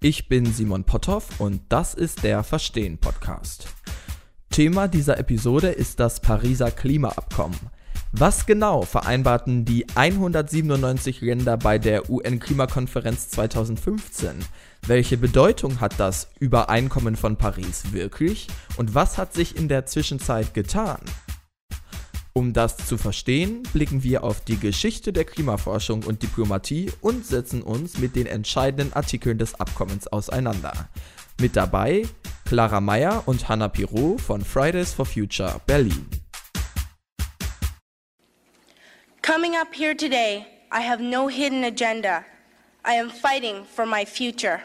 Ich bin Simon Potthoff und das ist der Verstehen Podcast. Thema dieser Episode ist das Pariser Klimaabkommen. Was genau vereinbarten die 197 Länder bei der UN-Klimakonferenz 2015? Welche Bedeutung hat das Übereinkommen von Paris wirklich? Und was hat sich in der Zwischenzeit getan? Um das zu verstehen, blicken wir auf die Geschichte der Klimaforschung und Diplomatie und setzen uns mit den entscheidenden Artikeln des Abkommens auseinander. Mit dabei Clara Meyer und Hannah Pirot von Fridays for Future Berlin. Coming up here today, I have no hidden agenda. I am fighting for my future.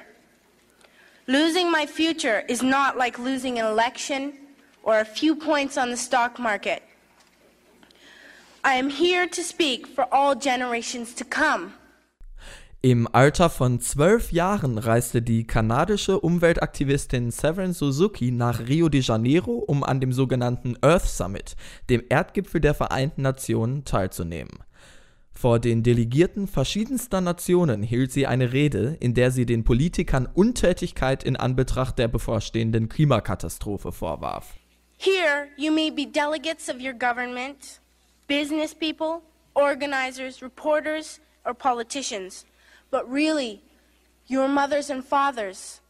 Losing my future is not like losing an election or a few points on the stock market. I am here to speak for all generations to come. Im Alter von zwölf Jahren reiste die kanadische Umweltaktivistin Severin Suzuki nach Rio de Janeiro, um an dem sogenannten Earth Summit, dem Erdgipfel der Vereinten Nationen, teilzunehmen. Vor den Delegierten verschiedenster Nationen hielt sie eine Rede, in der sie den Politikern Untätigkeit in Anbetracht der bevorstehenden Klimakatastrophe vorwarf. Here, you may be delegates of your government, business people, organizers, reporters, or politicians, but really, your mothers and fathers,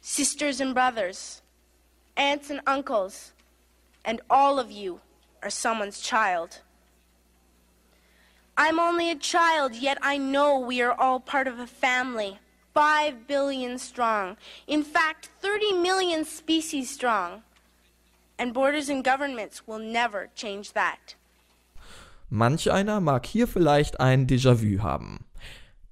sisters and brothers, aunts and uncles, and all of you are someone's child. I'm only a child, yet I know we are all part of a family. Five billion strong. In fact, 30 million species strong. And borders and governments will never change that. Manch einer mag hier vielleicht ein Déjà-vu haben.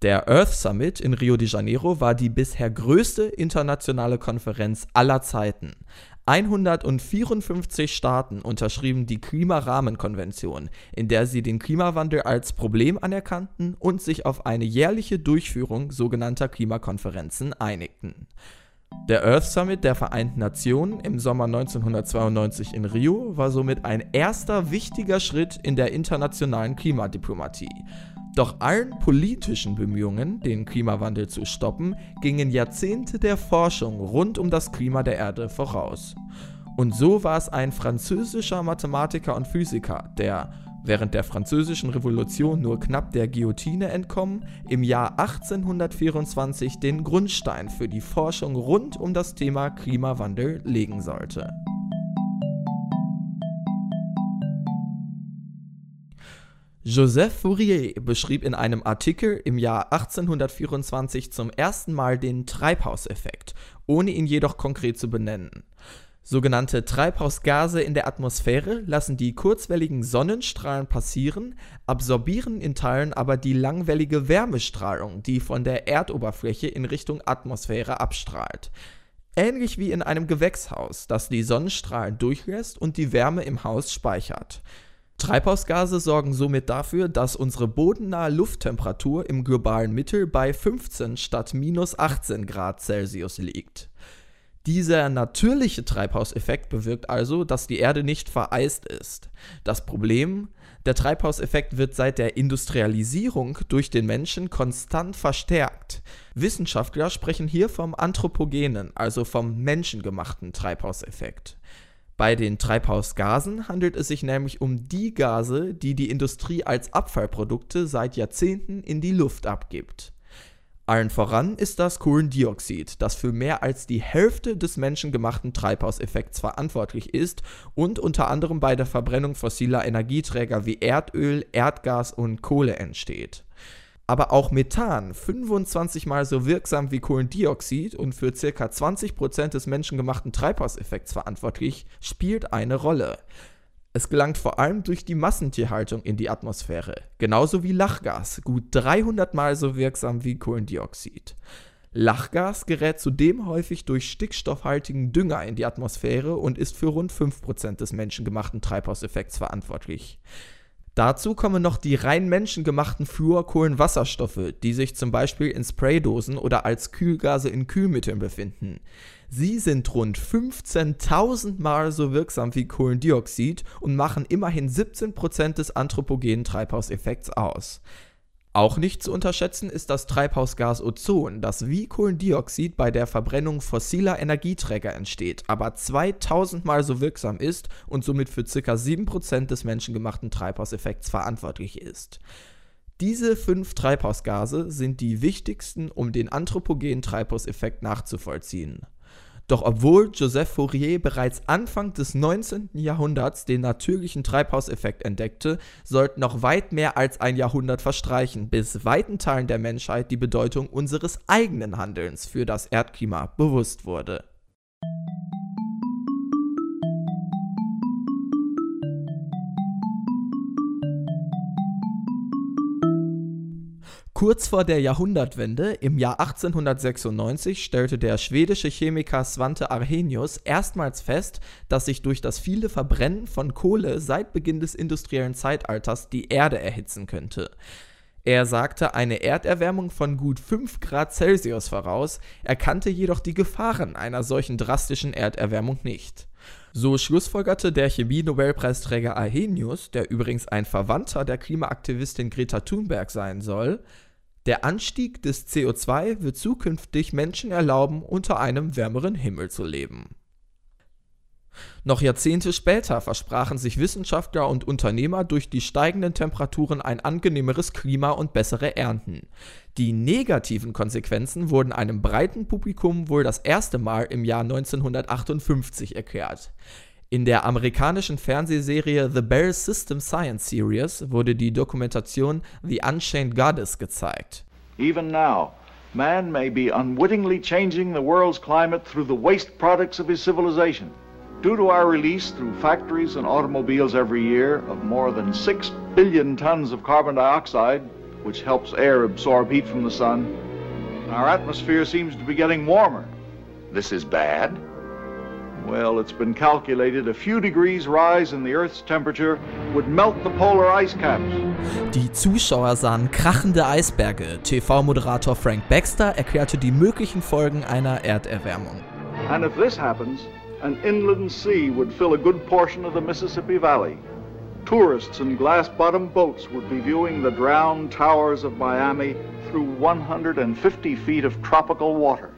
Der Earth Summit in Rio de Janeiro war die bisher größte internationale Konferenz aller Zeiten. 154 Staaten unterschrieben die Klimarahmenkonvention, in der sie den Klimawandel als Problem anerkannten und sich auf eine jährliche Durchführung sogenannter Klimakonferenzen einigten. Der Earth Summit der Vereinten Nationen im Sommer 1992 in Rio war somit ein erster wichtiger Schritt in der internationalen Klimadiplomatie. Doch allen politischen Bemühungen, den Klimawandel zu stoppen, gingen Jahrzehnte der Forschung rund um das Klima der Erde voraus. Und so war es ein französischer Mathematiker und Physiker, der während der Französischen Revolution nur knapp der Guillotine entkommen, im Jahr 1824 den Grundstein für die Forschung rund um das Thema Klimawandel legen sollte. Joseph Fourier beschrieb in einem Artikel im Jahr 1824 zum ersten Mal den Treibhauseffekt, ohne ihn jedoch konkret zu benennen. Sogenannte Treibhausgase in der Atmosphäre lassen die kurzwelligen Sonnenstrahlen passieren, absorbieren in Teilen aber die langwellige Wärmestrahlung, die von der Erdoberfläche in Richtung Atmosphäre abstrahlt. Ähnlich wie in einem Gewächshaus, das die Sonnenstrahlen durchlässt und die Wärme im Haus speichert. Treibhausgase sorgen somit dafür, dass unsere bodennahe Lufttemperatur im globalen Mittel bei 15 statt minus 18 Grad Celsius liegt. Dieser natürliche Treibhauseffekt bewirkt also, dass die Erde nicht vereist ist. Das Problem, der Treibhauseffekt wird seit der Industrialisierung durch den Menschen konstant verstärkt. Wissenschaftler sprechen hier vom anthropogenen, also vom menschengemachten Treibhauseffekt. Bei den Treibhausgasen handelt es sich nämlich um die Gase, die die Industrie als Abfallprodukte seit Jahrzehnten in die Luft abgibt. Allen voran ist das Kohlendioxid, das für mehr als die Hälfte des menschengemachten Treibhauseffekts verantwortlich ist und unter anderem bei der Verbrennung fossiler Energieträger wie Erdöl, Erdgas und Kohle entsteht. Aber auch Methan, 25 mal so wirksam wie Kohlendioxid und für ca. 20% des menschengemachten Treibhauseffekts verantwortlich, spielt eine Rolle. Es gelangt vor allem durch die Massentierhaltung in die Atmosphäre, genauso wie Lachgas, gut 300 mal so wirksam wie Kohlendioxid. Lachgas gerät zudem häufig durch stickstoffhaltigen Dünger in die Atmosphäre und ist für rund 5% des menschengemachten Treibhauseffekts verantwortlich. Dazu kommen noch die rein menschengemachten Fluorkohlenwasserstoffe, die sich zum Beispiel in Spraydosen oder als Kühlgase in Kühlmitteln befinden. Sie sind rund 15.000 Mal so wirksam wie Kohlendioxid und machen immerhin 17% des anthropogenen Treibhauseffekts aus. Auch nicht zu unterschätzen ist das Treibhausgas Ozon, das wie Kohlendioxid bei der Verbrennung fossiler Energieträger entsteht, aber 2000 mal so wirksam ist und somit für ca. 7% des menschengemachten Treibhauseffekts verantwortlich ist. Diese fünf Treibhausgase sind die wichtigsten, um den anthropogenen Treibhauseffekt nachzuvollziehen. Doch obwohl Joseph Fourier bereits Anfang des 19. Jahrhunderts den natürlichen Treibhauseffekt entdeckte, sollten noch weit mehr als ein Jahrhundert verstreichen, bis weiten Teilen der Menschheit die Bedeutung unseres eigenen Handelns für das Erdklima bewusst wurde. Kurz vor der Jahrhundertwende, im Jahr 1896, stellte der schwedische Chemiker Svante Arrhenius erstmals fest, dass sich durch das viele Verbrennen von Kohle seit Beginn des industriellen Zeitalters die Erde erhitzen könnte. Er sagte eine Erderwärmung von gut 5 Grad Celsius voraus, erkannte jedoch die Gefahren einer solchen drastischen Erderwärmung nicht. So schlussfolgerte der Chemie-Nobelpreisträger Arrhenius, der übrigens ein Verwandter der Klimaaktivistin Greta Thunberg sein soll, der Anstieg des CO2 wird zukünftig Menschen erlauben, unter einem wärmeren Himmel zu leben. Noch Jahrzehnte später versprachen sich Wissenschaftler und Unternehmer durch die steigenden Temperaturen ein angenehmeres Klima und bessere Ernten. Die negativen Konsequenzen wurden einem breiten Publikum wohl das erste Mal im Jahr 1958 erklärt. In der amerikanischen Fernsehserie The Bell System Science Series wurde die Dokumentation The Unchained Goddess gezeigt. Even now, man may be unwittingly changing the world's climate through the waste products of his civilization. Due to our release through factories and automobiles every year of more than 6 billion tons of carbon dioxide, which helps air absorb heat from the sun, our atmosphere seems to be getting warmer. This is bad. Well, it's been calculated a few degrees rise in the Earth's temperature would melt the polar ice caps. Die Zuschauer sahen krachende Eisberge. TV-Moderator Frank Baxter erklärte die möglichen Folgen einer Erderwärmung. And if this happens, an inland sea would fill a good portion of the Mississippi Valley. Tourists in glass-bottom boats would be viewing the drowned towers of Miami through 150 feet of tropical water.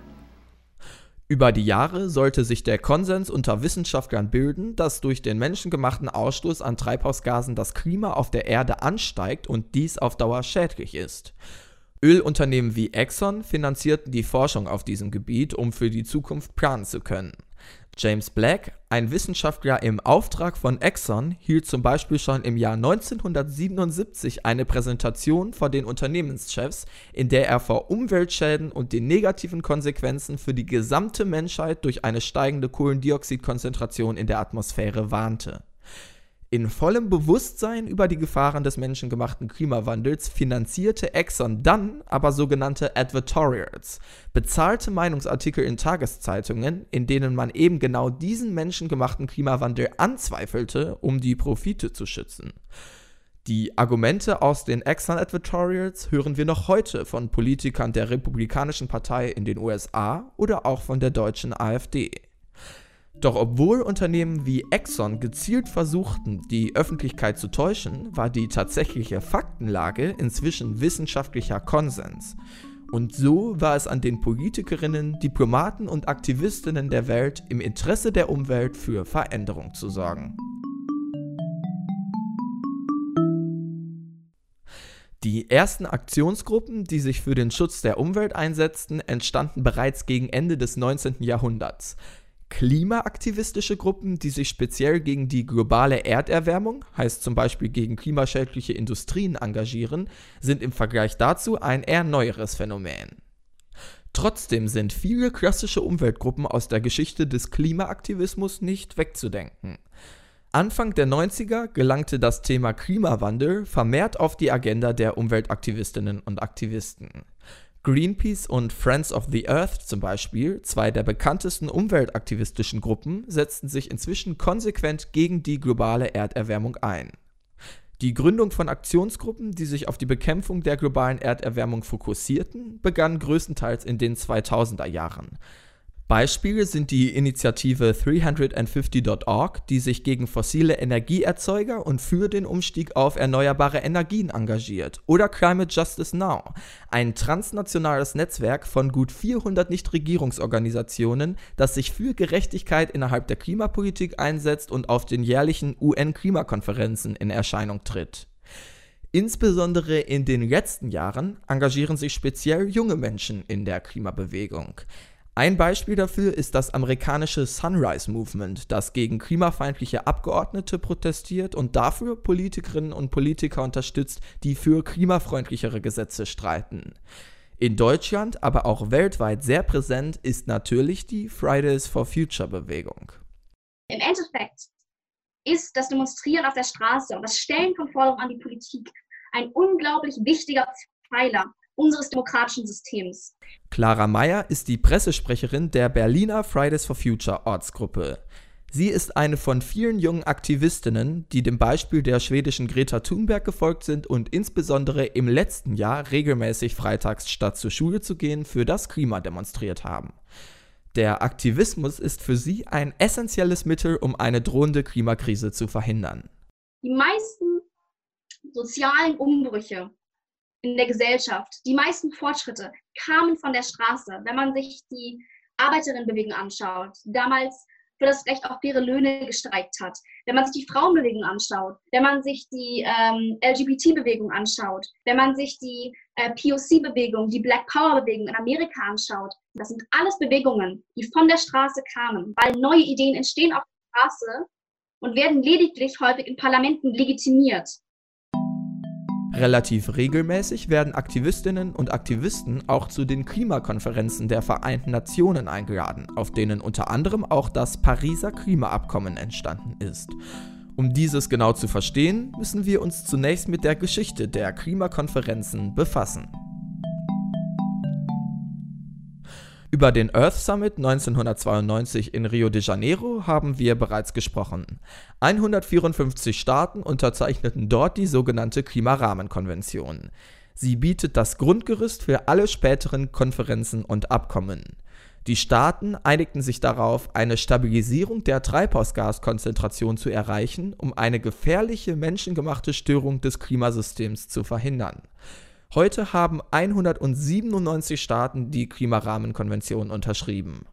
Über die Jahre sollte sich der Konsens unter Wissenschaftlern bilden, dass durch den menschengemachten Ausstoß an Treibhausgasen das Klima auf der Erde ansteigt und dies auf Dauer schädlich ist. Ölunternehmen wie Exxon finanzierten die Forschung auf diesem Gebiet, um für die Zukunft planen zu können. James Black, ein Wissenschaftler im Auftrag von Exxon, hielt zum Beispiel schon im Jahr 1977 eine Präsentation vor den Unternehmenschefs, in der er vor Umweltschäden und den negativen Konsequenzen für die gesamte Menschheit durch eine steigende Kohlendioxidkonzentration in der Atmosphäre warnte. In vollem Bewusstsein über die Gefahren des menschengemachten Klimawandels finanzierte Exxon dann aber sogenannte Advertorials, bezahlte Meinungsartikel in Tageszeitungen, in denen man eben genau diesen menschengemachten Klimawandel anzweifelte, um die Profite zu schützen. Die Argumente aus den Exxon Advertorials hören wir noch heute von Politikern der Republikanischen Partei in den USA oder auch von der deutschen AfD. Doch obwohl Unternehmen wie Exxon gezielt versuchten, die Öffentlichkeit zu täuschen, war die tatsächliche Faktenlage inzwischen wissenschaftlicher Konsens. Und so war es an den Politikerinnen, Diplomaten und Aktivistinnen der Welt, im Interesse der Umwelt für Veränderung zu sorgen. Die ersten Aktionsgruppen, die sich für den Schutz der Umwelt einsetzten, entstanden bereits gegen Ende des 19. Jahrhunderts. Klimaaktivistische Gruppen, die sich speziell gegen die globale Erderwärmung, heißt zum Beispiel gegen klimaschädliche Industrien, engagieren, sind im Vergleich dazu ein eher neueres Phänomen. Trotzdem sind viele klassische Umweltgruppen aus der Geschichte des Klimaaktivismus nicht wegzudenken. Anfang der 90er gelangte das Thema Klimawandel vermehrt auf die Agenda der Umweltaktivistinnen und Aktivisten. Greenpeace und Friends of the Earth zum Beispiel, zwei der bekanntesten umweltaktivistischen Gruppen, setzten sich inzwischen konsequent gegen die globale Erderwärmung ein. Die Gründung von Aktionsgruppen, die sich auf die Bekämpfung der globalen Erderwärmung fokussierten, begann größtenteils in den 2000er Jahren. Beispiele sind die Initiative 350.org, die sich gegen fossile Energieerzeuger und für den Umstieg auf erneuerbare Energien engagiert, oder Climate Justice Now, ein transnationales Netzwerk von gut 400 Nichtregierungsorganisationen, das sich für Gerechtigkeit innerhalb der Klimapolitik einsetzt und auf den jährlichen UN-Klimakonferenzen in Erscheinung tritt. Insbesondere in den letzten Jahren engagieren sich speziell junge Menschen in der Klimabewegung. Ein Beispiel dafür ist das amerikanische Sunrise Movement, das gegen klimafeindliche Abgeordnete protestiert und dafür Politikerinnen und Politiker unterstützt, die für klimafreundlichere Gesetze streiten. In Deutschland, aber auch weltweit sehr präsent ist natürlich die Fridays for Future Bewegung. Im Endeffekt ist das Demonstrieren auf der Straße und das Stellen von Forderungen an die Politik ein unglaublich wichtiger Pfeiler unseres demokratischen Systems. Clara Meyer ist die Pressesprecherin der Berliner Fridays for Future Ortsgruppe. Sie ist eine von vielen jungen Aktivistinnen, die dem Beispiel der schwedischen Greta Thunberg gefolgt sind und insbesondere im letzten Jahr regelmäßig freitags statt zur Schule zu gehen für das Klima demonstriert haben. Der Aktivismus ist für sie ein essentielles Mittel, um eine drohende Klimakrise zu verhindern. Die meisten sozialen Umbrüche in der Gesellschaft. Die meisten Fortschritte kamen von der Straße. Wenn man sich die Arbeiterinnenbewegung anschaut, damals für das Recht auf faire Löhne gestreikt hat, wenn man sich die Frauenbewegung anschaut, wenn man sich die ähm, LGBT-Bewegung anschaut, wenn man sich die äh, POC-Bewegung, die Black Power-Bewegung in Amerika anschaut, das sind alles Bewegungen, die von der Straße kamen, weil neue Ideen entstehen auf der Straße und werden lediglich häufig in Parlamenten legitimiert. Relativ regelmäßig werden Aktivistinnen und Aktivisten auch zu den Klimakonferenzen der Vereinten Nationen eingeladen, auf denen unter anderem auch das Pariser Klimaabkommen entstanden ist. Um dieses genau zu verstehen, müssen wir uns zunächst mit der Geschichte der Klimakonferenzen befassen. Über den Earth Summit 1992 in Rio de Janeiro haben wir bereits gesprochen. 154 Staaten unterzeichneten dort die sogenannte Klimarahmenkonvention. Sie bietet das Grundgerüst für alle späteren Konferenzen und Abkommen. Die Staaten einigten sich darauf, eine Stabilisierung der Treibhausgaskonzentration zu erreichen, um eine gefährliche menschengemachte Störung des Klimasystems zu verhindern. Heute haben 197 Staaten die Klimarahmenkonvention unterschrieben.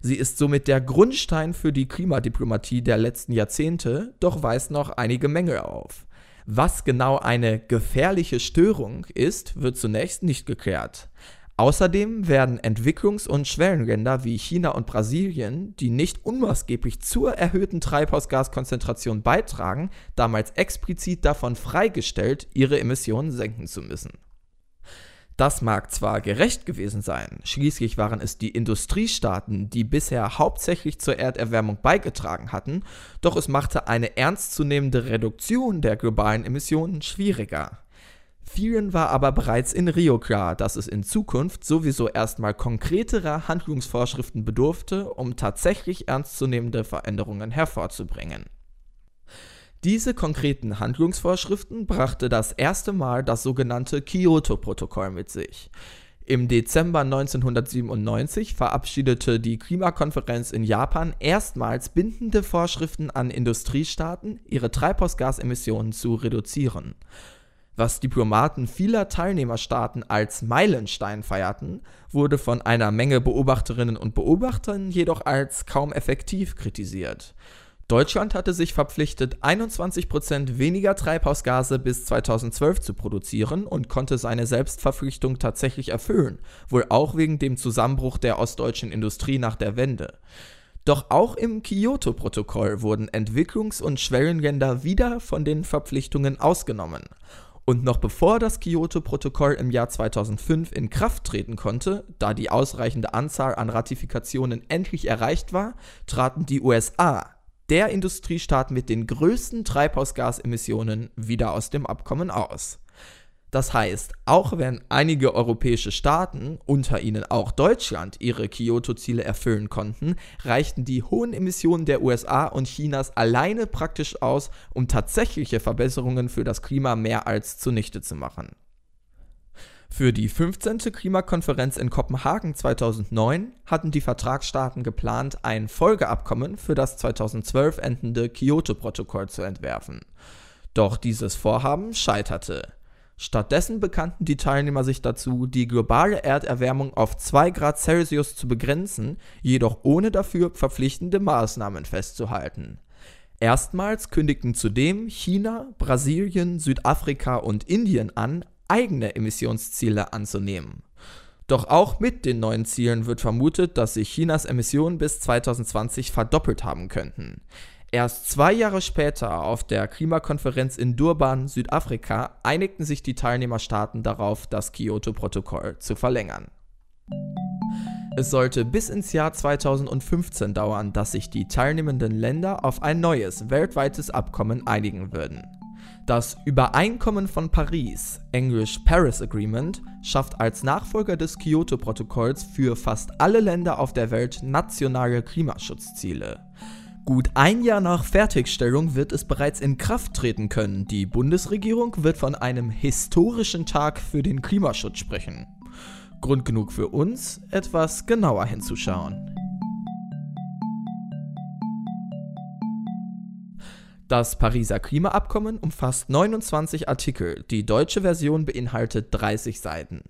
Sie ist somit der Grundstein für die Klimadiplomatie der letzten Jahrzehnte, doch weist noch einige Mängel auf. Was genau eine gefährliche Störung ist, wird zunächst nicht geklärt. Außerdem werden Entwicklungs- und Schwellenländer wie China und Brasilien, die nicht unmaßgeblich zur erhöhten Treibhausgaskonzentration beitragen, damals explizit davon freigestellt, ihre Emissionen senken zu müssen. Das mag zwar gerecht gewesen sein, schließlich waren es die Industriestaaten, die bisher hauptsächlich zur Erderwärmung beigetragen hatten, doch es machte eine ernstzunehmende Reduktion der globalen Emissionen schwieriger. Vielen war aber bereits in Rio klar, dass es in Zukunft sowieso erstmal konkreterer Handlungsvorschriften bedurfte, um tatsächlich ernstzunehmende Veränderungen hervorzubringen. Diese konkreten Handlungsvorschriften brachte das erste Mal das sogenannte Kyoto-Protokoll mit sich. Im Dezember 1997 verabschiedete die Klimakonferenz in Japan erstmals bindende Vorschriften an Industriestaaten, ihre Treibhausgasemissionen zu reduzieren. Was Diplomaten vieler Teilnehmerstaaten als Meilenstein feierten, wurde von einer Menge Beobachterinnen und Beobachtern jedoch als kaum effektiv kritisiert. Deutschland hatte sich verpflichtet, 21% weniger Treibhausgase bis 2012 zu produzieren und konnte seine Selbstverpflichtung tatsächlich erfüllen, wohl auch wegen dem Zusammenbruch der ostdeutschen Industrie nach der Wende. Doch auch im Kyoto-Protokoll wurden Entwicklungs- und Schwellenländer wieder von den Verpflichtungen ausgenommen. Und noch bevor das Kyoto-Protokoll im Jahr 2005 in Kraft treten konnte, da die ausreichende Anzahl an Ratifikationen endlich erreicht war, traten die USA der Industriestaat mit den größten Treibhausgasemissionen wieder aus dem Abkommen aus. Das heißt, auch wenn einige europäische Staaten, unter ihnen auch Deutschland, ihre Kyoto-Ziele erfüllen konnten, reichten die hohen Emissionen der USA und Chinas alleine praktisch aus, um tatsächliche Verbesserungen für das Klima mehr als zunichte zu machen. Für die 15. Klimakonferenz in Kopenhagen 2009 hatten die Vertragsstaaten geplant, ein Folgeabkommen für das 2012 endende Kyoto-Protokoll zu entwerfen. Doch dieses Vorhaben scheiterte. Stattdessen bekannten die Teilnehmer sich dazu, die globale Erderwärmung auf 2 Grad Celsius zu begrenzen, jedoch ohne dafür verpflichtende Maßnahmen festzuhalten. Erstmals kündigten zudem China, Brasilien, Südafrika und Indien an, eigene Emissionsziele anzunehmen. Doch auch mit den neuen Zielen wird vermutet, dass sich Chinas Emissionen bis 2020 verdoppelt haben könnten. Erst zwei Jahre später, auf der Klimakonferenz in Durban, Südafrika, einigten sich die Teilnehmerstaaten darauf, das Kyoto-Protokoll zu verlängern. Es sollte bis ins Jahr 2015 dauern, dass sich die teilnehmenden Länder auf ein neues weltweites Abkommen einigen würden. Das Übereinkommen von Paris, englisch Paris Agreement, schafft als Nachfolger des Kyoto-Protokolls für fast alle Länder auf der Welt nationale Klimaschutzziele. Gut ein Jahr nach Fertigstellung wird es bereits in Kraft treten können. Die Bundesregierung wird von einem historischen Tag für den Klimaschutz sprechen. Grund genug für uns, etwas genauer hinzuschauen. Das Pariser Klimaabkommen umfasst 29 Artikel, die deutsche Version beinhaltet 30 Seiten.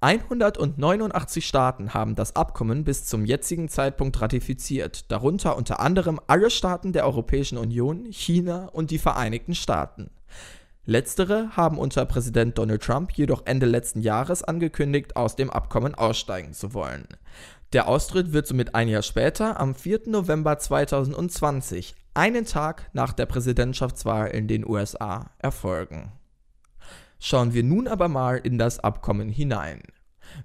189 Staaten haben das Abkommen bis zum jetzigen Zeitpunkt ratifiziert, darunter unter anderem alle Staaten der Europäischen Union, China und die Vereinigten Staaten. Letztere haben unter Präsident Donald Trump jedoch Ende letzten Jahres angekündigt, aus dem Abkommen aussteigen zu wollen. Der Austritt wird somit ein Jahr später, am 4. November 2020, einen Tag nach der Präsidentschaftswahl in den USA, erfolgen. Schauen wir nun aber mal in das Abkommen hinein.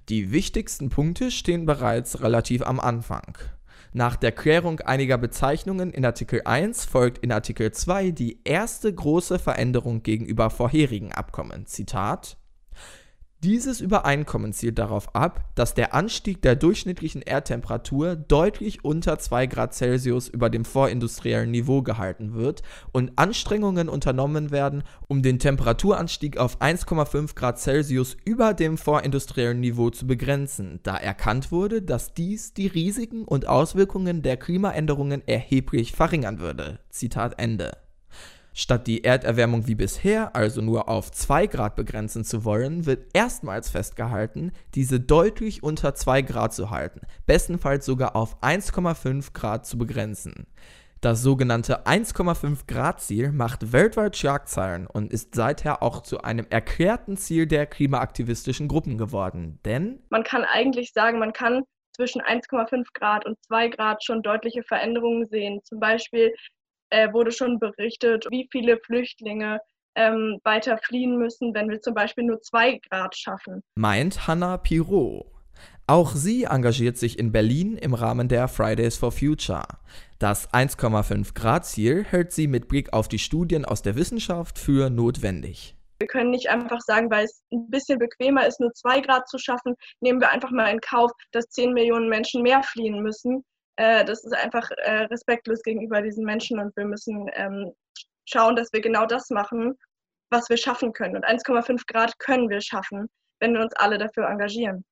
Die wichtigsten Punkte stehen bereits relativ am Anfang. Nach der Klärung einiger Bezeichnungen in Artikel 1 folgt in Artikel 2 die erste große Veränderung gegenüber vorherigen Abkommen. Zitat dieses Übereinkommen zielt darauf ab, dass der Anstieg der durchschnittlichen Erdtemperatur deutlich unter 2 Grad Celsius über dem vorindustriellen Niveau gehalten wird und Anstrengungen unternommen werden, um den Temperaturanstieg auf 1,5 Grad Celsius über dem vorindustriellen Niveau zu begrenzen, da erkannt wurde, dass dies die Risiken und Auswirkungen der Klimaänderungen erheblich verringern würde. Zitat Ende. Statt die Erderwärmung wie bisher, also nur auf 2 Grad begrenzen zu wollen, wird erstmals festgehalten, diese deutlich unter 2 Grad zu halten, bestenfalls sogar auf 1,5 Grad zu begrenzen. Das sogenannte 1,5 Grad Ziel macht weltweit Schlagzeilen und ist seither auch zu einem erklärten Ziel der klimaaktivistischen Gruppen geworden. Denn man kann eigentlich sagen, man kann zwischen 1,5 Grad und 2 Grad schon deutliche Veränderungen sehen. Zum Beispiel äh, wurde schon berichtet, wie viele Flüchtlinge ähm, weiter fliehen müssen, wenn wir zum Beispiel nur zwei Grad schaffen. Meint Hannah Pirot. Auch sie engagiert sich in Berlin im Rahmen der Fridays for Future. Das 1,5 Grad Ziel hält sie mit Blick auf die Studien aus der Wissenschaft für notwendig. Wir können nicht einfach sagen, weil es ein bisschen bequemer ist, nur zwei Grad zu schaffen, nehmen wir einfach mal in Kauf, dass 10 Millionen Menschen mehr fliehen müssen äh, das ist einfach äh, respektlos gegenüber diesen Menschen und wir müssen ähm, schauen, dass wir genau das machen, was wir schaffen können. Und 1,5 Grad können wir schaffen, wenn wir uns alle dafür engagieren.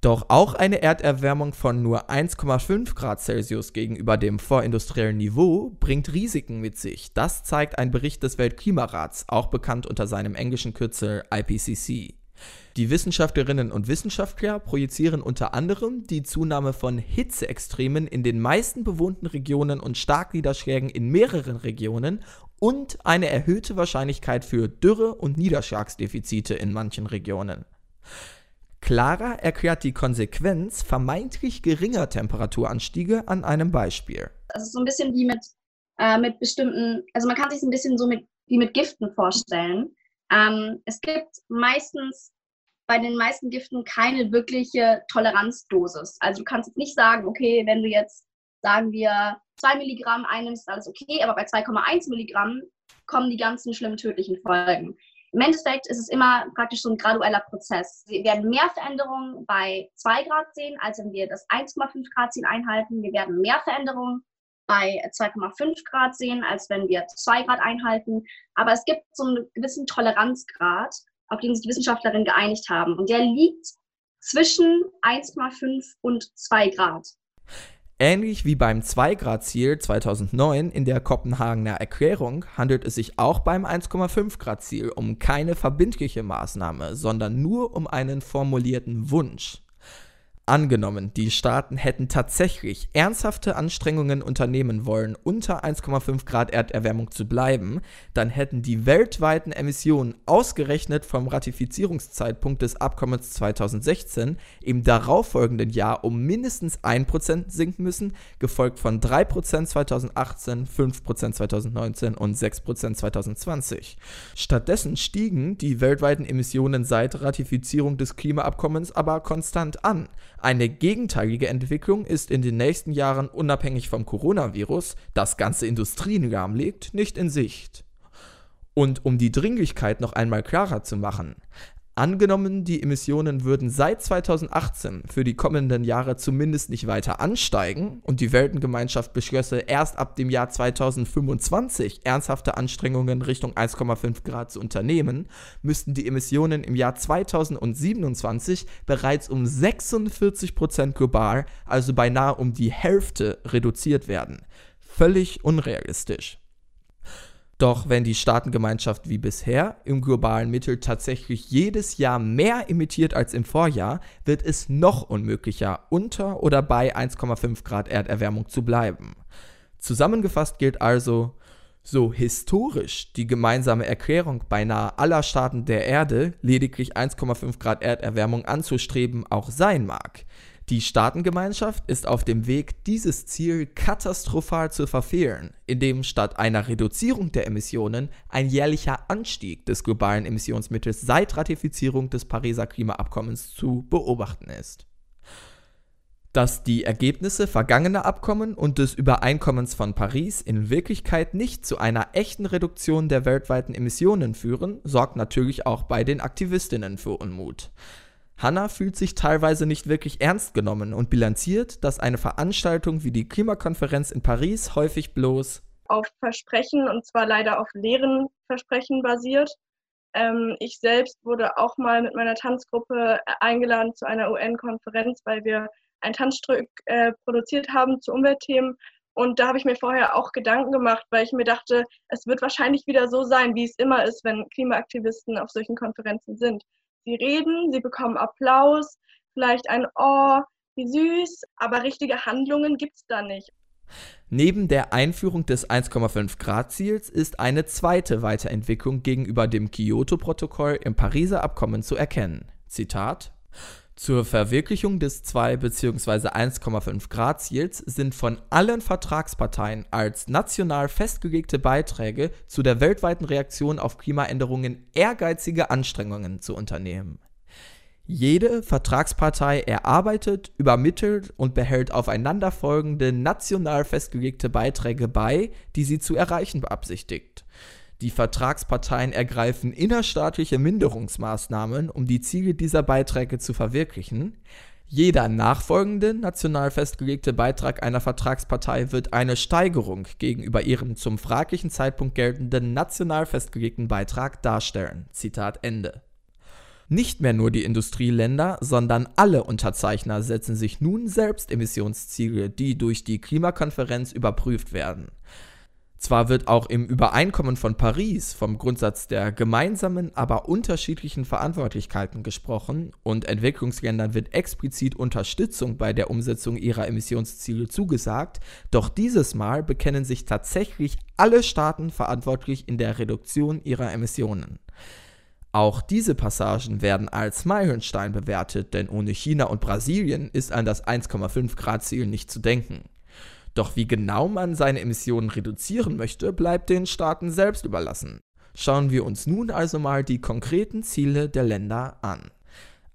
Doch auch eine Erderwärmung von nur 1,5 Grad Celsius gegenüber dem vorindustriellen Niveau bringt Risiken mit sich. Das zeigt ein Bericht des Weltklimarats, auch bekannt unter seinem englischen Kürzel IPCC. Die Wissenschaftlerinnen und Wissenschaftler projizieren unter anderem die Zunahme von Hitzeextremen in den meisten bewohnten Regionen und Starkniederschlägen in mehreren Regionen und eine erhöhte Wahrscheinlichkeit für Dürre und Niederschlagsdefizite in manchen Regionen. Clara erklärt die Konsequenz vermeintlich geringer Temperaturanstiege an einem Beispiel. Das ist so ein bisschen wie mit, äh, mit bestimmten, also man kann sich ein bisschen so mit, wie mit Giften vorstellen. Ähm, es gibt meistens bei den meisten Giften keine wirkliche Toleranzdosis. Also du kannst nicht sagen, okay, wenn du jetzt, sagen wir, 2 Milligramm einnimmst, ist alles okay, aber bei 2,1 Milligramm kommen die ganzen schlimmen tödlichen Folgen. Im Endeffekt ist es immer praktisch so ein gradueller Prozess. Wir werden mehr Veränderungen bei 2 Grad sehen, als wenn wir das 1,5 Grad Ziel einhalten. Wir werden mehr Veränderungen bei 2,5 Grad sehen, als wenn wir 2 Grad einhalten. Aber es gibt so einen gewissen Toleranzgrad, auf den sich die Wissenschaftlerinnen geeinigt haben. Und der liegt zwischen 1,5 und 2 Grad. Ähnlich wie beim 2-Grad-Ziel 2009 in der Kopenhagener Erklärung handelt es sich auch beim 1,5-Grad-Ziel um keine verbindliche Maßnahme, sondern nur um einen formulierten Wunsch. Angenommen, die Staaten hätten tatsächlich ernsthafte Anstrengungen unternehmen wollen, unter 1,5 Grad Erderwärmung zu bleiben, dann hätten die weltweiten Emissionen ausgerechnet vom Ratifizierungszeitpunkt des Abkommens 2016 im darauffolgenden Jahr um mindestens 1% sinken müssen, gefolgt von 3% 2018, 5% 2019 und 6% 2020. Stattdessen stiegen die weltweiten Emissionen seit Ratifizierung des Klimaabkommens aber konstant an eine gegenteilige Entwicklung ist in den nächsten Jahren unabhängig vom Coronavirus, das ganze Industrien lahmlegt, nicht in Sicht. Und um die Dringlichkeit noch einmal klarer zu machen, Angenommen, die Emissionen würden seit 2018 für die kommenden Jahre zumindest nicht weiter ansteigen und die Weltengemeinschaft beschlösse erst ab dem Jahr 2025 ernsthafte Anstrengungen Richtung 1,5 Grad zu unternehmen, müssten die Emissionen im Jahr 2027 bereits um 46 Prozent global, also beinahe um die Hälfte, reduziert werden. Völlig unrealistisch. Doch wenn die Staatengemeinschaft wie bisher im globalen Mittel tatsächlich jedes Jahr mehr emittiert als im Vorjahr, wird es noch unmöglicher, unter oder bei 1,5 Grad Erderwärmung zu bleiben. Zusammengefasst gilt also, so historisch die gemeinsame Erklärung beinahe aller Staaten der Erde, lediglich 1,5 Grad Erderwärmung anzustreben, auch sein mag, die Staatengemeinschaft ist auf dem Weg, dieses Ziel katastrophal zu verfehlen, indem statt einer Reduzierung der Emissionen ein jährlicher Anstieg des globalen Emissionsmittels seit Ratifizierung des Pariser Klimaabkommens zu beobachten ist. Dass die Ergebnisse vergangener Abkommen und des Übereinkommens von Paris in Wirklichkeit nicht zu einer echten Reduktion der weltweiten Emissionen führen, sorgt natürlich auch bei den Aktivistinnen für Unmut. Hanna fühlt sich teilweise nicht wirklich ernst genommen und bilanziert, dass eine Veranstaltung wie die Klimakonferenz in Paris häufig bloß auf Versprechen und zwar leider auf leeren Versprechen basiert. Ähm, ich selbst wurde auch mal mit meiner Tanzgruppe eingeladen zu einer UN-Konferenz, weil wir ein Tanzstück äh, produziert haben zu Umweltthemen. Und da habe ich mir vorher auch Gedanken gemacht, weil ich mir dachte, es wird wahrscheinlich wieder so sein, wie es immer ist, wenn Klimaaktivisten auf solchen Konferenzen sind. Sie reden, sie bekommen Applaus, vielleicht ein Oh, wie süß, aber richtige Handlungen gibt es da nicht. Neben der Einführung des 1,5 Grad Ziels ist eine zweite Weiterentwicklung gegenüber dem Kyoto-Protokoll im Pariser Abkommen zu erkennen. Zitat zur Verwirklichung des 2 bzw. 1,5 Grad Ziels sind von allen Vertragsparteien als national festgelegte Beiträge zu der weltweiten Reaktion auf Klimaänderungen ehrgeizige Anstrengungen zu unternehmen. Jede Vertragspartei erarbeitet, übermittelt und behält aufeinanderfolgende national festgelegte Beiträge bei, die sie zu erreichen beabsichtigt. Die Vertragsparteien ergreifen innerstaatliche Minderungsmaßnahmen, um die Ziele dieser Beiträge zu verwirklichen. Jeder nachfolgende national festgelegte Beitrag einer Vertragspartei wird eine Steigerung gegenüber ihrem zum fraglichen Zeitpunkt geltenden national festgelegten Beitrag darstellen. Zitat Ende. Nicht mehr nur die Industrieländer, sondern alle Unterzeichner setzen sich nun selbst Emissionsziele, die durch die Klimakonferenz überprüft werden. Zwar wird auch im Übereinkommen von Paris vom Grundsatz der gemeinsamen, aber unterschiedlichen Verantwortlichkeiten gesprochen und Entwicklungsländern wird explizit Unterstützung bei der Umsetzung ihrer Emissionsziele zugesagt, doch dieses Mal bekennen sich tatsächlich alle Staaten verantwortlich in der Reduktion ihrer Emissionen. Auch diese Passagen werden als Meilenstein bewertet, denn ohne China und Brasilien ist an das 1,5 Grad Ziel nicht zu denken. Doch wie genau man seine Emissionen reduzieren möchte, bleibt den Staaten selbst überlassen. Schauen wir uns nun also mal die konkreten Ziele der Länder an.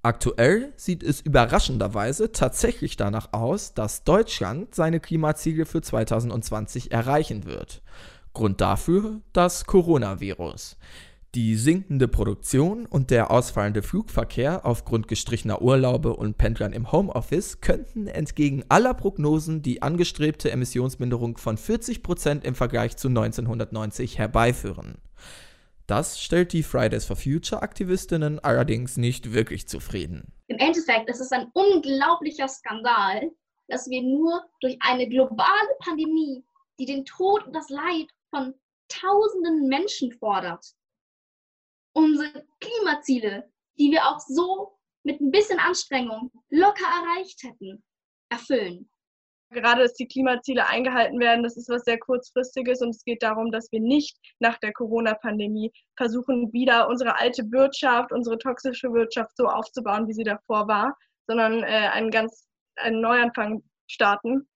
Aktuell sieht es überraschenderweise tatsächlich danach aus, dass Deutschland seine Klimaziele für 2020 erreichen wird. Grund dafür das Coronavirus. Die sinkende Produktion und der ausfallende Flugverkehr aufgrund gestrichener Urlaube und Pendlern im Homeoffice könnten entgegen aller Prognosen die angestrebte Emissionsminderung von 40% im Vergleich zu 1990 herbeiführen. Das stellt die Fridays for Future Aktivistinnen allerdings nicht wirklich zufrieden. Im Endeffekt ist es ein unglaublicher Skandal, dass wir nur durch eine globale Pandemie, die den Tod und das Leid von tausenden Menschen fordert, unsere Klimaziele, die wir auch so mit ein bisschen Anstrengung locker erreicht hätten, erfüllen. Gerade, dass die Klimaziele eingehalten werden, das ist was sehr kurzfristiges und es geht darum, dass wir nicht nach der Corona-Pandemie versuchen, wieder unsere alte Wirtschaft, unsere toxische Wirtschaft so aufzubauen, wie sie davor war, sondern äh, einen ganz einen Neuanfang starten.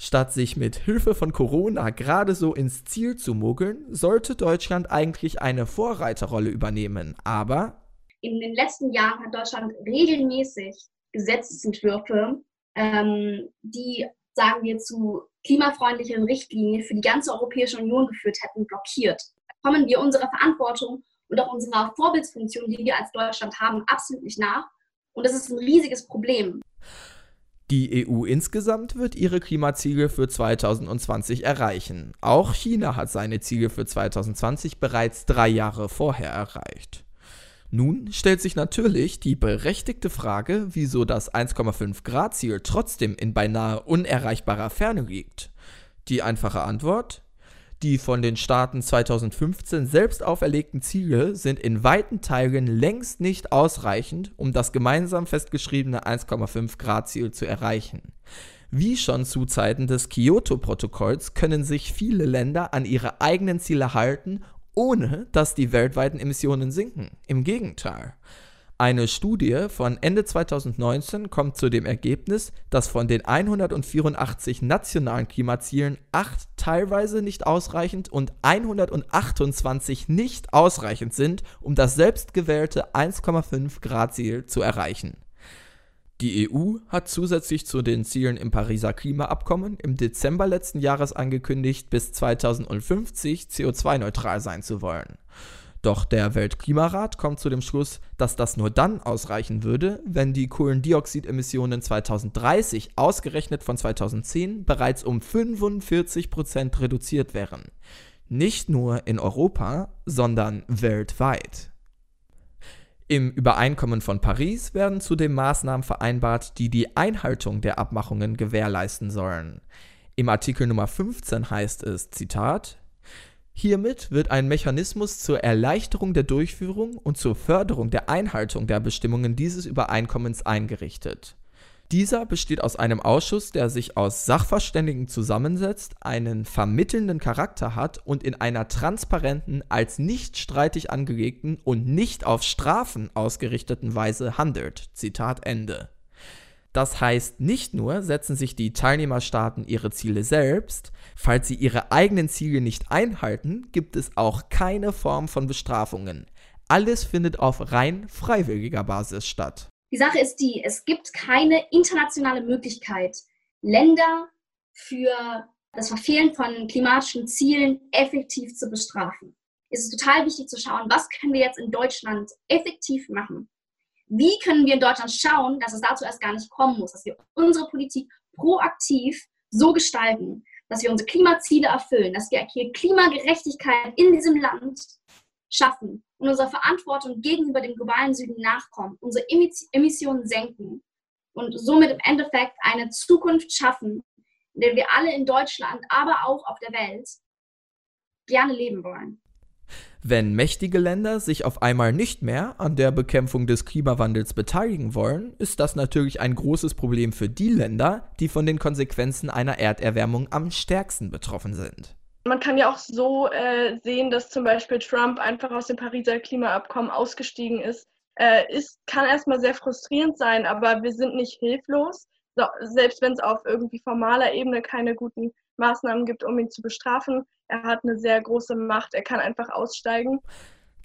Statt sich mit Hilfe von Corona gerade so ins Ziel zu mogeln, sollte Deutschland eigentlich eine Vorreiterrolle übernehmen. Aber in den letzten Jahren hat Deutschland regelmäßig Gesetzesentwürfe, ähm, die, sagen wir, zu klimafreundlichen Richtlinien für die ganze Europäische Union geführt hätten, blockiert. Kommen wir unserer Verantwortung und auch unserer Vorbildsfunktion, die wir als Deutschland haben, absolut nicht nach. Und das ist ein riesiges Problem. Die EU insgesamt wird ihre Klimaziele für 2020 erreichen. Auch China hat seine Ziele für 2020 bereits drei Jahre vorher erreicht. Nun stellt sich natürlich die berechtigte Frage, wieso das 1,5 Grad Ziel trotzdem in beinahe unerreichbarer Ferne liegt. Die einfache Antwort? Die von den Staaten 2015 selbst auferlegten Ziele sind in weiten Teilen längst nicht ausreichend, um das gemeinsam festgeschriebene 1,5 Grad Ziel zu erreichen. Wie schon zu Zeiten des Kyoto-Protokolls können sich viele Länder an ihre eigenen Ziele halten ohne dass die weltweiten Emissionen sinken. Im Gegenteil. Eine Studie von Ende 2019 kommt zu dem Ergebnis, dass von den 184 nationalen Klimazielen acht teilweise nicht ausreichend und 128 nicht ausreichend sind, um das selbstgewählte 1,5 Grad Ziel zu erreichen. Die EU hat zusätzlich zu den Zielen im Pariser Klimaabkommen im Dezember letzten Jahres angekündigt, bis 2050 CO2-neutral sein zu wollen. Doch der Weltklimarat kommt zu dem Schluss, dass das nur dann ausreichen würde, wenn die Kohlendioxidemissionen 2030 ausgerechnet von 2010 bereits um 45 Prozent reduziert wären. Nicht nur in Europa, sondern weltweit. Im Übereinkommen von Paris werden zudem Maßnahmen vereinbart, die die Einhaltung der Abmachungen gewährleisten sollen. Im Artikel Nummer 15 heißt es, Zitat, Hiermit wird ein Mechanismus zur Erleichterung der Durchführung und zur Förderung der Einhaltung der Bestimmungen dieses Übereinkommens eingerichtet. Dieser besteht aus einem Ausschuss, der sich aus Sachverständigen zusammensetzt, einen vermittelnden Charakter hat und in einer transparenten, als nicht streitig angelegten und nicht auf Strafen ausgerichteten Weise handelt. Zitat Ende. Das heißt, nicht nur setzen sich die Teilnehmerstaaten ihre Ziele selbst, falls sie ihre eigenen Ziele nicht einhalten, gibt es auch keine Form von Bestrafungen. Alles findet auf rein freiwilliger Basis statt. Die Sache ist die, es gibt keine internationale Möglichkeit, Länder für das Verfehlen von klimatischen Zielen effektiv zu bestrafen. Es ist total wichtig zu schauen, was können wir jetzt in Deutschland effektiv machen. Wie können wir in Deutschland schauen, dass es dazu erst gar nicht kommen muss, dass wir unsere Politik proaktiv so gestalten, dass wir unsere Klimaziele erfüllen, dass wir hier Klimagerechtigkeit in diesem Land schaffen und unserer Verantwortung gegenüber dem globalen Süden nachkommen, unsere Emissionen senken und somit im Endeffekt eine Zukunft schaffen, in der wir alle in Deutschland, aber auch auf der Welt gerne leben wollen. Wenn mächtige Länder sich auf einmal nicht mehr an der Bekämpfung des Klimawandels beteiligen wollen, ist das natürlich ein großes Problem für die Länder, die von den Konsequenzen einer Erderwärmung am stärksten betroffen sind. Man kann ja auch so äh, sehen, dass zum Beispiel Trump einfach aus dem Pariser Klimaabkommen ausgestiegen ist. Äh, ist kann erstmal sehr frustrierend sein, aber wir sind nicht hilflos. So, selbst wenn es auf irgendwie formaler Ebene keine guten Maßnahmen gibt, um ihn zu bestrafen. Er hat eine sehr große Macht, er kann einfach aussteigen.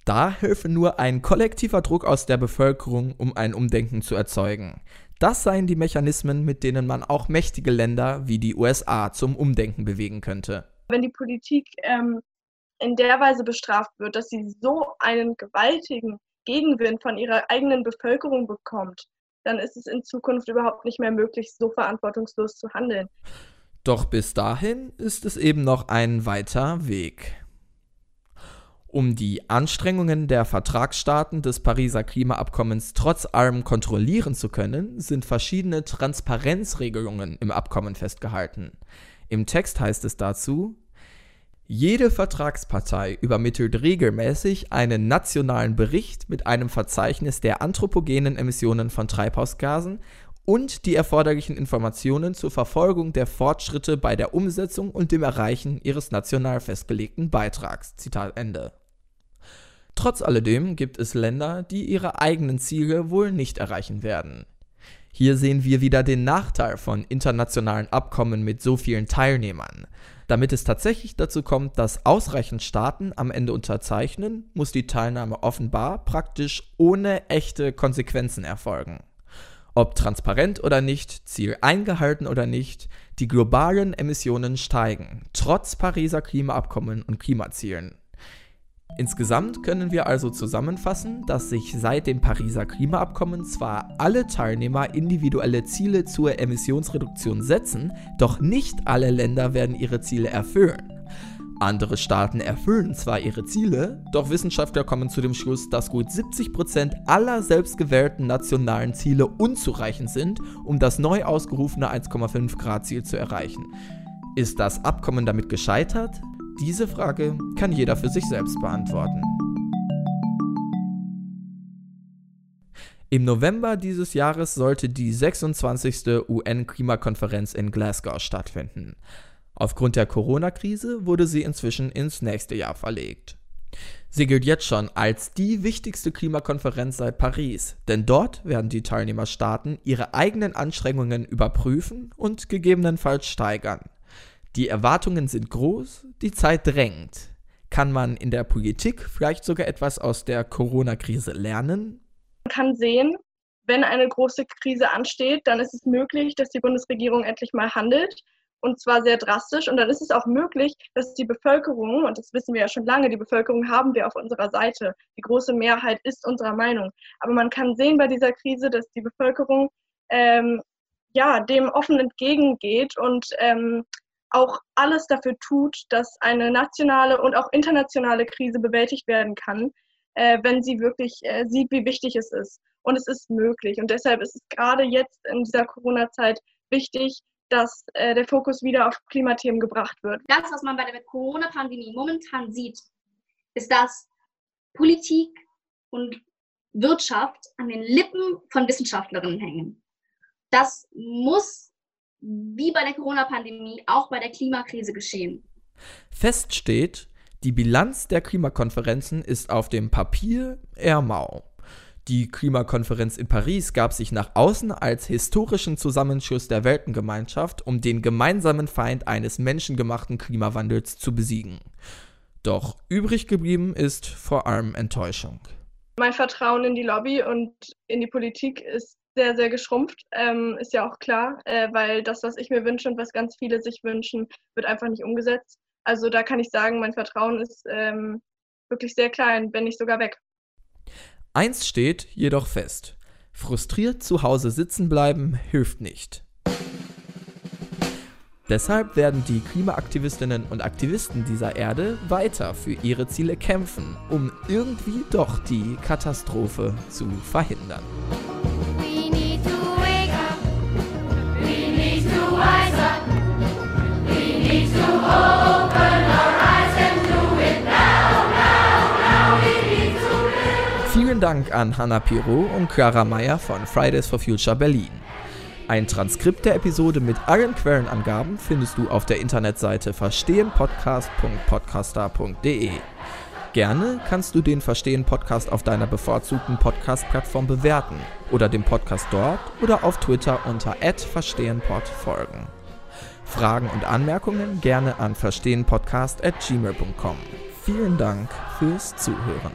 Da helfe nur ein kollektiver Druck aus der Bevölkerung, um ein Umdenken zu erzeugen. Das seien die Mechanismen, mit denen man auch mächtige Länder wie die USA zum Umdenken bewegen könnte wenn die Politik ähm, in der Weise bestraft wird, dass sie so einen gewaltigen Gegenwind von ihrer eigenen Bevölkerung bekommt, dann ist es in Zukunft überhaupt nicht mehr möglich, so verantwortungslos zu handeln. Doch bis dahin ist es eben noch ein weiter Weg. Um die Anstrengungen der Vertragsstaaten des Pariser Klimaabkommens trotz allem kontrollieren zu können, sind verschiedene Transparenzregelungen im Abkommen festgehalten. Im Text heißt es dazu, jede Vertragspartei übermittelt regelmäßig einen nationalen Bericht mit einem Verzeichnis der anthropogenen Emissionen von Treibhausgasen und die erforderlichen Informationen zur Verfolgung der Fortschritte bei der Umsetzung und dem Erreichen ihres national festgelegten Beitrags. Zitat Ende. Trotz alledem gibt es Länder, die ihre eigenen Ziele wohl nicht erreichen werden. Hier sehen wir wieder den Nachteil von internationalen Abkommen mit so vielen Teilnehmern. Damit es tatsächlich dazu kommt, dass ausreichend Staaten am Ende unterzeichnen, muss die Teilnahme offenbar praktisch ohne echte Konsequenzen erfolgen. Ob transparent oder nicht, Ziel eingehalten oder nicht, die globalen Emissionen steigen, trotz Pariser Klimaabkommen und Klimazielen. Insgesamt können wir also zusammenfassen, dass sich seit dem Pariser Klimaabkommen zwar alle Teilnehmer individuelle Ziele zur Emissionsreduktion setzen, doch nicht alle Länder werden ihre Ziele erfüllen. Andere Staaten erfüllen zwar ihre Ziele, doch Wissenschaftler kommen zu dem Schluss, dass gut 70% aller selbstgewählten nationalen Ziele unzureichend sind, um das neu ausgerufene 1,5 Grad Ziel zu erreichen. Ist das Abkommen damit gescheitert? Diese Frage kann jeder für sich selbst beantworten. Im November dieses Jahres sollte die 26. UN-Klimakonferenz in Glasgow stattfinden. Aufgrund der Corona-Krise wurde sie inzwischen ins nächste Jahr verlegt. Sie gilt jetzt schon als die wichtigste Klimakonferenz seit Paris, denn dort werden die Teilnehmerstaaten ihre eigenen Anstrengungen überprüfen und gegebenenfalls steigern. Die Erwartungen sind groß, die Zeit drängt. Kann man in der Politik vielleicht sogar etwas aus der Corona-Krise lernen? Man kann sehen, wenn eine große Krise ansteht, dann ist es möglich, dass die Bundesregierung endlich mal handelt und zwar sehr drastisch. Und dann ist es auch möglich, dass die Bevölkerung, und das wissen wir ja schon lange, die Bevölkerung haben wir auf unserer Seite. Die große Mehrheit ist unserer Meinung. Aber man kann sehen bei dieser Krise, dass die Bevölkerung ähm, ja, dem offen entgegengeht und ähm, auch alles dafür tut, dass eine nationale und auch internationale Krise bewältigt werden kann, äh, wenn sie wirklich äh, sieht, wie wichtig es ist. Und es ist möglich. Und deshalb ist es gerade jetzt in dieser Corona-Zeit wichtig, dass äh, der Fokus wieder auf Klimathemen gebracht wird. Das, was man bei der Corona-Pandemie momentan sieht, ist, dass Politik und Wirtschaft an den Lippen von Wissenschaftlerinnen hängen. Das muss wie bei der Corona-Pandemie auch bei der Klimakrise geschehen. Fest steht, die Bilanz der Klimakonferenzen ist auf dem Papier eher mau. Die Klimakonferenz in Paris gab sich nach außen als historischen Zusammenschluss der Weltengemeinschaft, um den gemeinsamen Feind eines menschengemachten Klimawandels zu besiegen. Doch übrig geblieben ist vor allem Enttäuschung. Mein Vertrauen in die Lobby und in die Politik ist sehr, sehr geschrumpft, ähm, ist ja auch klar, äh, weil das, was ich mir wünsche und was ganz viele sich wünschen, wird einfach nicht umgesetzt. Also da kann ich sagen, mein Vertrauen ist ähm, wirklich sehr klein, wenn nicht sogar weg. Eins steht jedoch fest. Frustriert zu Hause sitzen bleiben hilft nicht. Deshalb werden die Klimaaktivistinnen und Aktivisten dieser Erde weiter für ihre Ziele kämpfen, um irgendwie doch die Katastrophe zu verhindern. Vielen Dank an Hannah Pirot und Clara Meyer von Fridays for Future Berlin. Ein Transkript der Episode mit allen Quellenangaben findest du auf der Internetseite verstehenpodcast.podcaster.de. Gerne kannst du den Verstehen Podcast auf deiner bevorzugten Podcast-Plattform bewerten oder dem Podcast dort oder auf Twitter unter @verstehenpod folgen. Fragen und Anmerkungen gerne an verstehenpodcast@gmail.com. Vielen Dank fürs Zuhören.